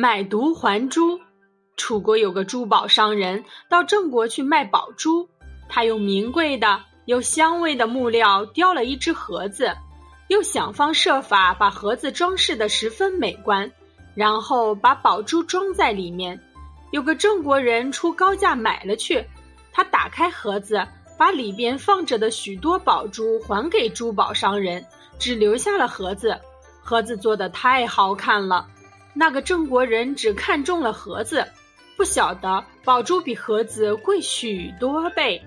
买椟还珠。楚国有个珠宝商人到郑国去卖宝珠，他用名贵的、有香味的木料雕了一只盒子，又想方设法把盒子装饰得十分美观，然后把宝珠装在里面。有个郑国人出高价买了去，他打开盒子，把里边放着的许多宝珠还给珠宝商人，只留下了盒子。盒子做的太好看了。那个郑国人只看中了盒子，不晓得宝珠比盒子贵许多倍。